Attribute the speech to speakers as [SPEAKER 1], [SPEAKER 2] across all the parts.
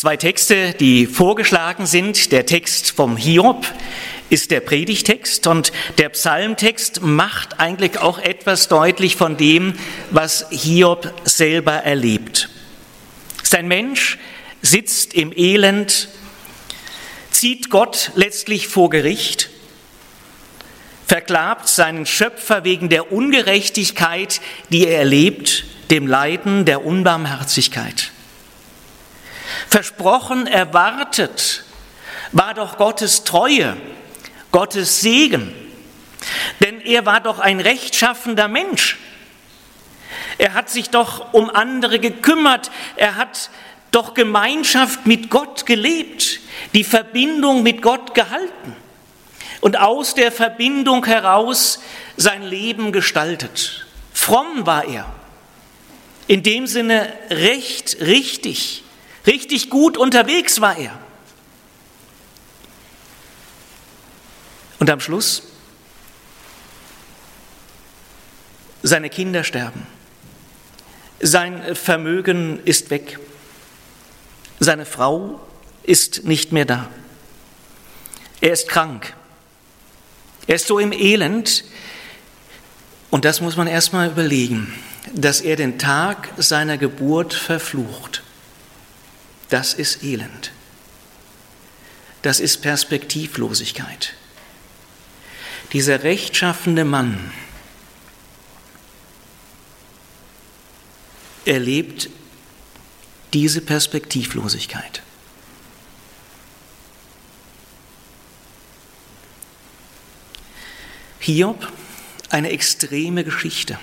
[SPEAKER 1] Zwei Texte, die vorgeschlagen sind. Der Text vom Hiob ist der Predigtext und der Psalmtext macht eigentlich auch etwas deutlich von dem, was Hiob selber erlebt. Sein Mensch sitzt im Elend, zieht Gott letztlich vor Gericht, verklagt seinen Schöpfer wegen der Ungerechtigkeit, die er erlebt, dem Leiden der Unbarmherzigkeit. Versprochen, erwartet war doch Gottes Treue, Gottes Segen. Denn er war doch ein rechtschaffender Mensch. Er hat sich doch um andere gekümmert. Er hat doch Gemeinschaft mit Gott gelebt, die Verbindung mit Gott gehalten und aus der Verbindung heraus sein Leben gestaltet. Fromm war er, in dem Sinne recht, richtig, richtig gut unterwegs war er. Und am Schluss, seine Kinder sterben, sein Vermögen ist weg, seine Frau ist nicht mehr da, er ist krank, er ist so im Elend, und das muss man erstmal überlegen, dass er den Tag seiner Geburt verflucht. Das ist Elend. Das ist Perspektivlosigkeit dieser rechtschaffende Mann erlebt diese Perspektivlosigkeit. Hiob, eine extreme Geschichte.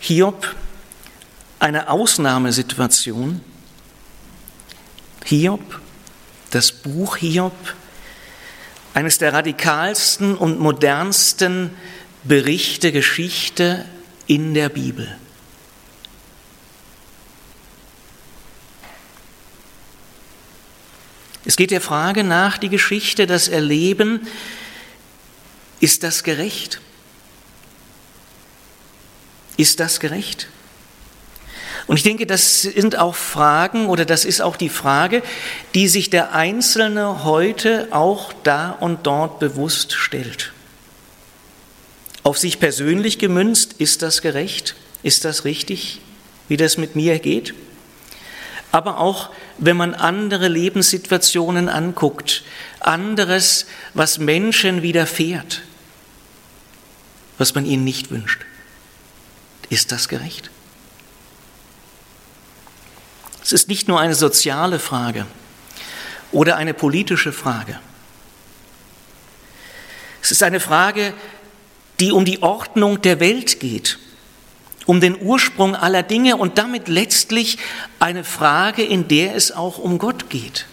[SPEAKER 1] Hiob, eine Ausnahmesituation. Hiob, das Buch Hiob, eines der radikalsten und modernsten Berichte Geschichte in der Bibel. Es geht der Frage nach, die Geschichte, das Erleben, ist das gerecht? Ist das gerecht? Und ich denke, das sind auch Fragen oder das ist auch die Frage, die sich der Einzelne heute auch da und dort bewusst stellt. Auf sich persönlich gemünzt, ist das gerecht? Ist das richtig, wie das mit mir geht? Aber auch, wenn man andere Lebenssituationen anguckt, anderes, was Menschen widerfährt, was man ihnen nicht wünscht. Ist das gerecht? Es ist nicht nur eine soziale Frage oder eine politische Frage. Es ist eine Frage, die um die Ordnung der Welt geht, um den Ursprung aller Dinge und damit letztlich eine Frage, in der es auch um Gott geht.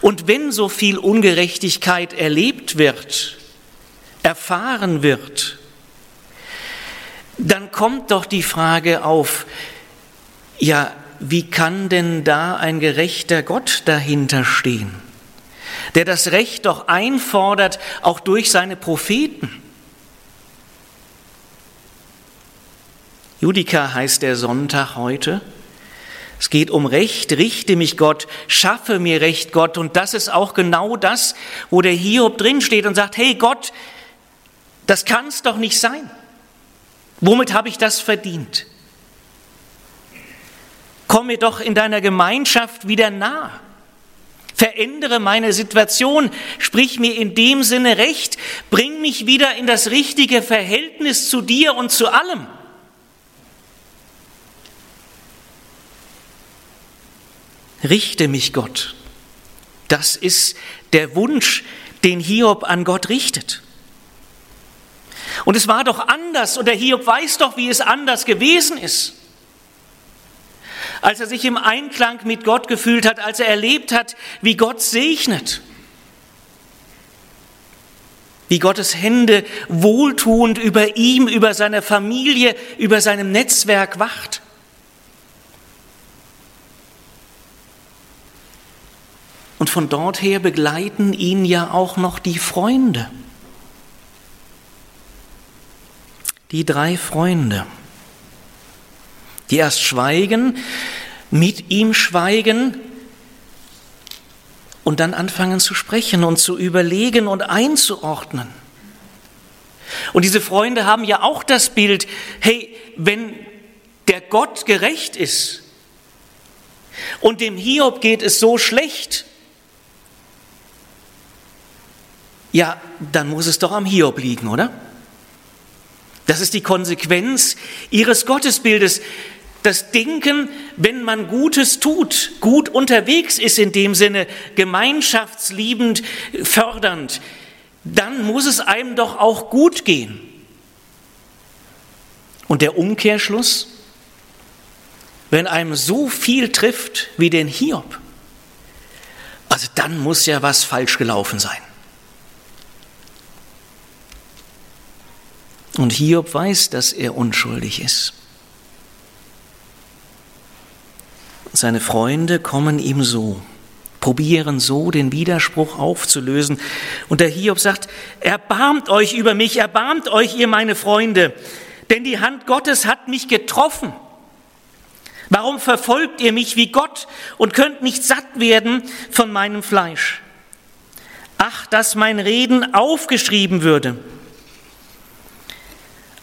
[SPEAKER 1] Und wenn so viel Ungerechtigkeit erlebt wird, erfahren wird, dann kommt doch die Frage auf, ja, wie kann denn da ein gerechter Gott dahinter stehen, der das Recht doch einfordert, auch durch seine Propheten? Judika heißt der Sonntag heute. Es geht um Recht, richte mich Gott, schaffe mir Recht Gott. Und das ist auch genau das, wo der Hiob drinsteht und sagt, hey Gott, das kann es doch nicht sein. Womit habe ich das verdient? Komm mir doch in deiner Gemeinschaft wieder nah. Verändere meine Situation, sprich mir in dem Sinne recht, bring mich wieder in das richtige Verhältnis zu dir und zu allem. Richte mich Gott. Das ist der Wunsch, den Hiob an Gott richtet. Und es war doch anders und der Hiob weiß doch, wie es anders gewesen ist als er sich im Einklang mit Gott gefühlt hat, als er erlebt hat, wie Gott segnet, wie Gottes Hände wohltuend über ihm, über seine Familie, über seinem Netzwerk wacht. Und von dort her begleiten ihn ja auch noch die Freunde. Die drei Freunde die erst schweigen, mit ihm schweigen und dann anfangen zu sprechen und zu überlegen und einzuordnen. Und diese Freunde haben ja auch das Bild, hey, wenn der Gott gerecht ist und dem Hiob geht es so schlecht, ja, dann muss es doch am Hiob liegen, oder? Das ist die Konsequenz ihres Gottesbildes. Das Denken, wenn man Gutes tut, gut unterwegs ist in dem Sinne, gemeinschaftsliebend, fördernd, dann muss es einem doch auch gut gehen. Und der Umkehrschluss, wenn einem so viel trifft wie den Hiob, also dann muss ja was falsch gelaufen sein. Und Hiob weiß, dass er unschuldig ist. Seine Freunde kommen ihm so, probieren so den Widerspruch aufzulösen. Und der Hiob sagt, erbarmt euch über mich, erbarmt euch ihr meine Freunde, denn die Hand Gottes hat mich getroffen. Warum verfolgt ihr mich wie Gott und könnt nicht satt werden von meinem Fleisch? Ach, dass mein Reden aufgeschrieben würde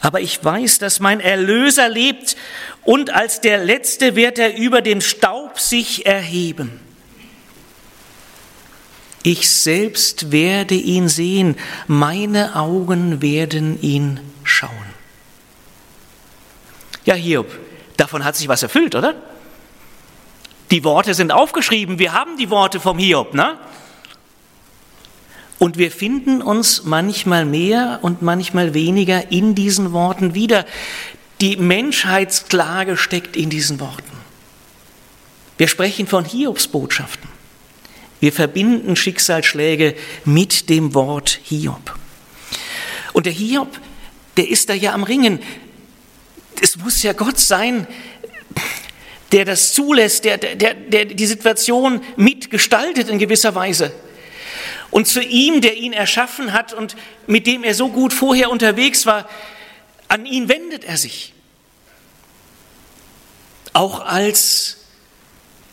[SPEAKER 1] aber ich weiß, dass mein Erlöser lebt und als der Letzte wird er über dem Staub sich erheben. Ich selbst werde ihn sehen, meine Augen werden ihn schauen. Ja, Hiob, davon hat sich was erfüllt, oder? Die Worte sind aufgeschrieben, wir haben die Worte vom Hiob, ne? Und wir finden uns manchmal mehr und manchmal weniger in diesen Worten wieder. Die Menschheitsklage steckt in diesen Worten. Wir sprechen von Hiobsbotschaften. Wir verbinden Schicksalsschläge mit dem Wort Hiob. Und der Hiob, der ist da ja am Ringen. Es muss ja Gott sein, der das zulässt, der, der, der die Situation mitgestaltet in gewisser Weise. Und zu ihm, der ihn erschaffen hat und mit dem er so gut vorher unterwegs war, an ihn wendet er sich. Auch als,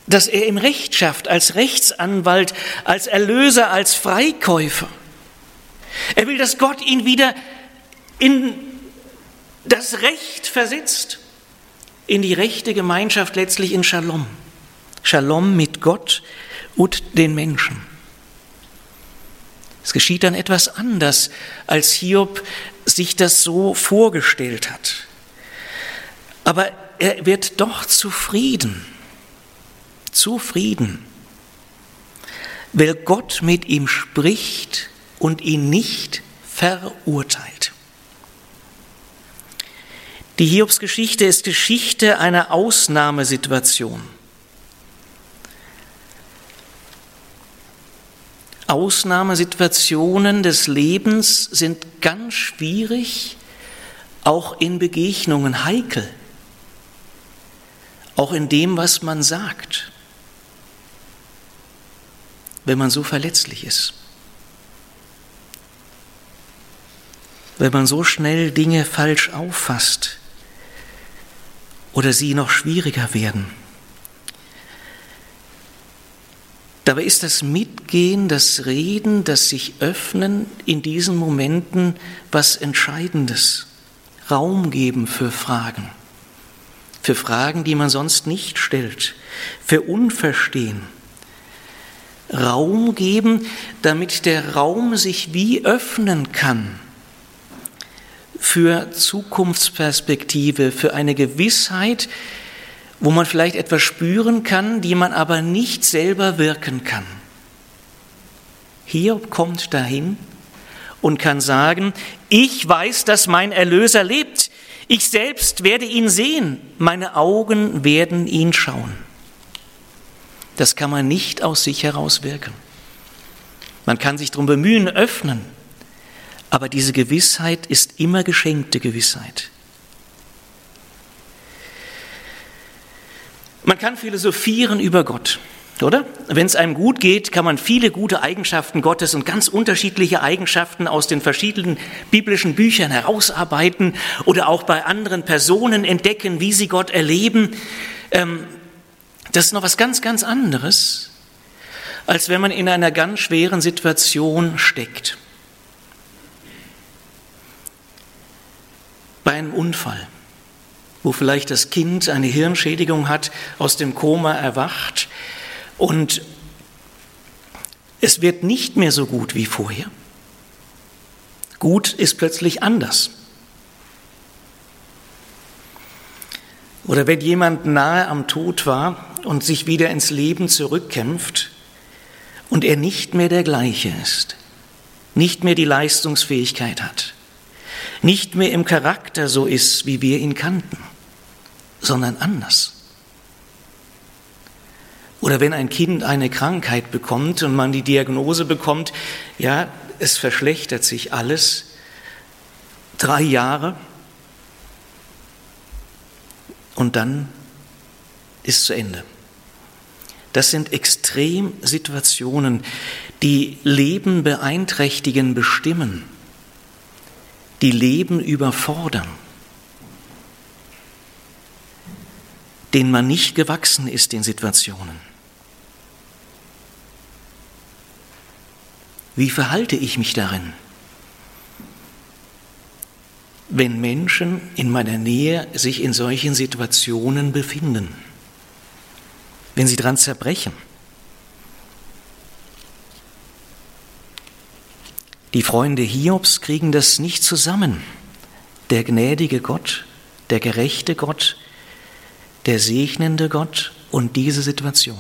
[SPEAKER 1] dass er ihm Recht schafft, als Rechtsanwalt, als Erlöser, als Freikäufer. Er will, dass Gott ihn wieder in das Recht versetzt, in die rechte Gemeinschaft, letztlich in Shalom. Shalom mit Gott und den Menschen. Es geschieht dann etwas anders, als Hiob sich das so vorgestellt hat. Aber er wird doch zufrieden, zufrieden, weil Gott mit ihm spricht und ihn nicht verurteilt. Die Hiobsgeschichte ist Geschichte einer Ausnahmesituation. Ausnahmesituationen des Lebens sind ganz schwierig, auch in Begegnungen heikel, auch in dem, was man sagt, wenn man so verletzlich ist, wenn man so schnell Dinge falsch auffasst oder sie noch schwieriger werden. Dabei ist das Mitgehen, das Reden, das sich öffnen in diesen Momenten was Entscheidendes. Raum geben für Fragen. Für Fragen, die man sonst nicht stellt. Für Unverstehen. Raum geben, damit der Raum sich wie öffnen kann. Für Zukunftsperspektive, für eine Gewissheit, wo man vielleicht etwas spüren kann, die man aber nicht selber wirken kann. Hiob kommt dahin und kann sagen, ich weiß, dass mein Erlöser lebt. Ich selbst werde ihn sehen. Meine Augen werden ihn schauen. Das kann man nicht aus sich heraus wirken. Man kann sich darum bemühen, öffnen. Aber diese Gewissheit ist immer geschenkte Gewissheit. Man kann philosophieren über Gott, oder? Wenn es einem gut geht, kann man viele gute Eigenschaften Gottes und ganz unterschiedliche Eigenschaften aus den verschiedenen biblischen Büchern herausarbeiten oder auch bei anderen Personen entdecken, wie sie Gott erleben. Ähm, Das ist noch was ganz, ganz anderes, als wenn man in einer ganz schweren Situation steckt. Bei einem Unfall, wo vielleicht das Kind eine Hirnschädigung hat, aus dem Koma erwacht und es wird nicht mehr so gut wie vorher. Gut ist plötzlich anders. Oder wenn jemand nahe am Tod war und sich wieder ins Leben zurückkämpft und er nicht mehr der gleiche ist, nicht mehr die Leistungsfähigkeit hat, nicht mehr im Charakter so ist, wie wir ihn kannten, sondern anders. Oder wenn ein Kind eine Krankheit bekommt und man die Diagnose bekommt, ja, es verschlechtert sich alles, drei Jahre, und dann ist zu Ende. Das sind Extremsituationen, die Leben beeinträchtigen, bestimmen, die Leben überfordern, denen man nicht gewachsen ist in Situationen. Wie verhalte ich mich darin? wenn Menschen in meiner Nähe sich in solchen Situationen befinden, wenn sie dran zerbrechen. Die Freunde Hiobs kriegen das nicht zusammen. Der gnädige Gott, der gerechte Gott, der segnende Gott und diese Situation.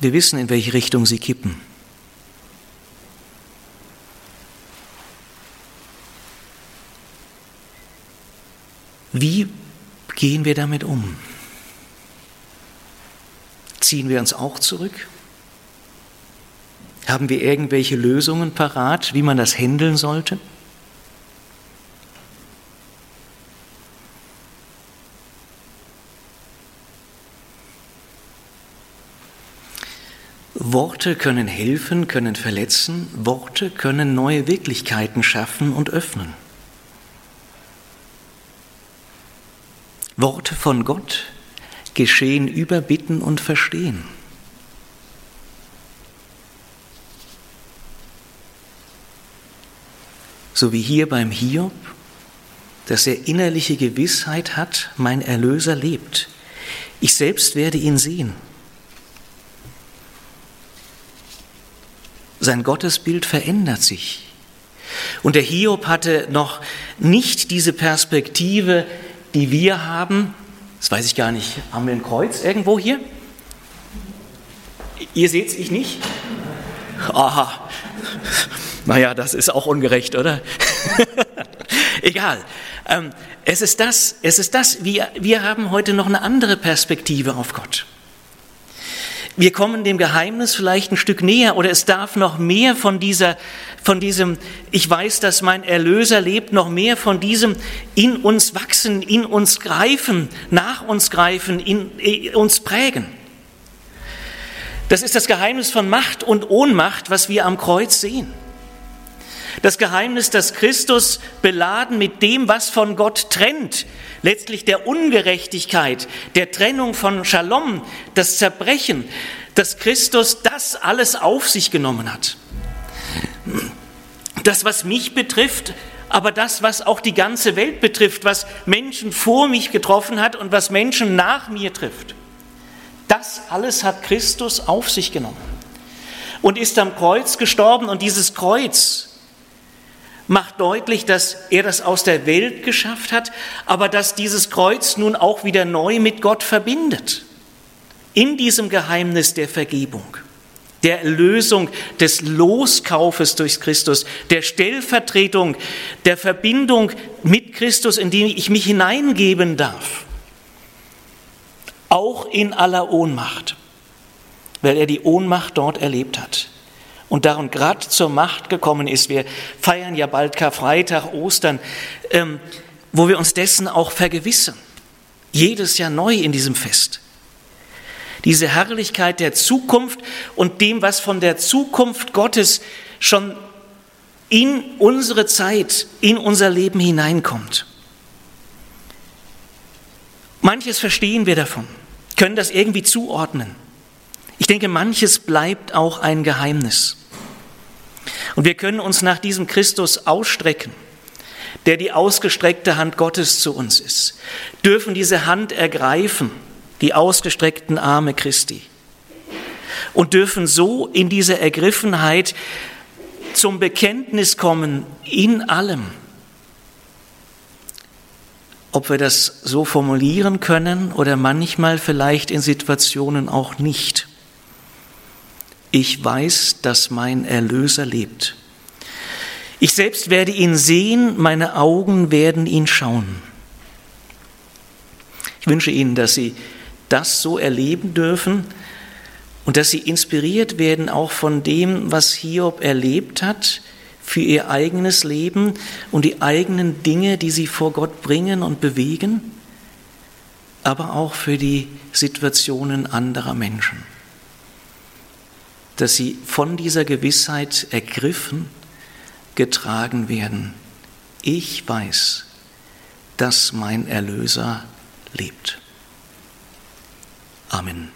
[SPEAKER 1] Wir wissen, in welche Richtung sie kippen. Wie gehen wir damit um? Ziehen wir uns auch zurück? Haben wir irgendwelche Lösungen parat, wie man das handeln sollte? Worte können helfen, können verletzen, Worte können neue Wirklichkeiten schaffen und öffnen. Worte von Gott geschehen über Bitten und Verstehen. So wie hier beim Hiob, dass er innerliche Gewissheit hat, mein Erlöser lebt. Ich selbst werde ihn sehen. Sein Gottesbild verändert sich. Und der Hiob hatte noch nicht diese Perspektive, die wir haben, das weiß ich gar nicht, haben wir ein Kreuz irgendwo hier? Ihr seht es, ich nicht? Aha, naja, das ist auch ungerecht, oder? Egal. Ähm, es ist das, es ist das, wir, wir haben heute noch eine andere Perspektive auf Gott. Wir kommen dem Geheimnis vielleicht ein Stück näher oder es darf noch mehr von dieser, von diesem, ich weiß, dass mein Erlöser lebt, noch mehr von diesem in uns wachsen, in uns greifen, nach uns greifen, in, in uns prägen. Das ist das Geheimnis von Macht und Ohnmacht, was wir am Kreuz sehen. Das Geheimnis, dass Christus beladen mit dem, was von Gott trennt, letztlich der Ungerechtigkeit, der Trennung von Shalom, das Zerbrechen, dass Christus das alles auf sich genommen hat. Das, was mich betrifft, aber das, was auch die ganze Welt betrifft, was Menschen vor mich getroffen hat und was Menschen nach mir trifft. Das alles hat Christus auf sich genommen und ist am Kreuz gestorben und dieses Kreuz macht deutlich, dass er das aus der Welt geschafft hat, aber dass dieses Kreuz nun auch wieder neu mit Gott verbindet. In diesem Geheimnis der Vergebung, der Erlösung, des Loskaufes durch Christus, der Stellvertretung, der Verbindung mit Christus, in die ich mich hineingeben darf. Auch in aller Ohnmacht, weil er die Ohnmacht dort erlebt hat und darum gerade zur Macht gekommen ist. Wir feiern ja bald Karfreitag, Ostern, ähm, wo wir uns dessen auch vergewissern. Jedes Jahr neu in diesem Fest. Diese Herrlichkeit der Zukunft und dem, was von der Zukunft Gottes schon in unsere Zeit, in unser Leben hineinkommt. Manches verstehen wir davon. können das irgendwie zuordnen. Ich denke, manches bleibt auch ein Geheimnis. Und wir können uns nach diesem Christus ausstrecken, der die ausgestreckte Hand Gottes zu uns ist, dürfen diese Hand ergreifen, die ausgestreckten Arme Christi, und dürfen so in diese Ergriffenheit zum Bekenntnis kommen in allem. Ob wir das so formulieren können oder manchmal vielleicht in Situationen auch nicht. Ich weiß, dass mein Erlöser lebt. Ich selbst werde ihn sehen, meine Augen werden ihn schauen. Ich wünsche Ihnen, dass Sie das so erleben dürfen und dass Sie inspiriert werden auch von dem, was Hiob erlebt hat für Ihr eigenes Leben und die eigenen Dinge, die Sie vor Gott bringen und bewegen, aber auch für die Situationen anderer Menschen. Dass Sie von dieser Gewissheit ergriffen, getragen werden. Ich weiß, dass mein Erlöser lebt. Amen.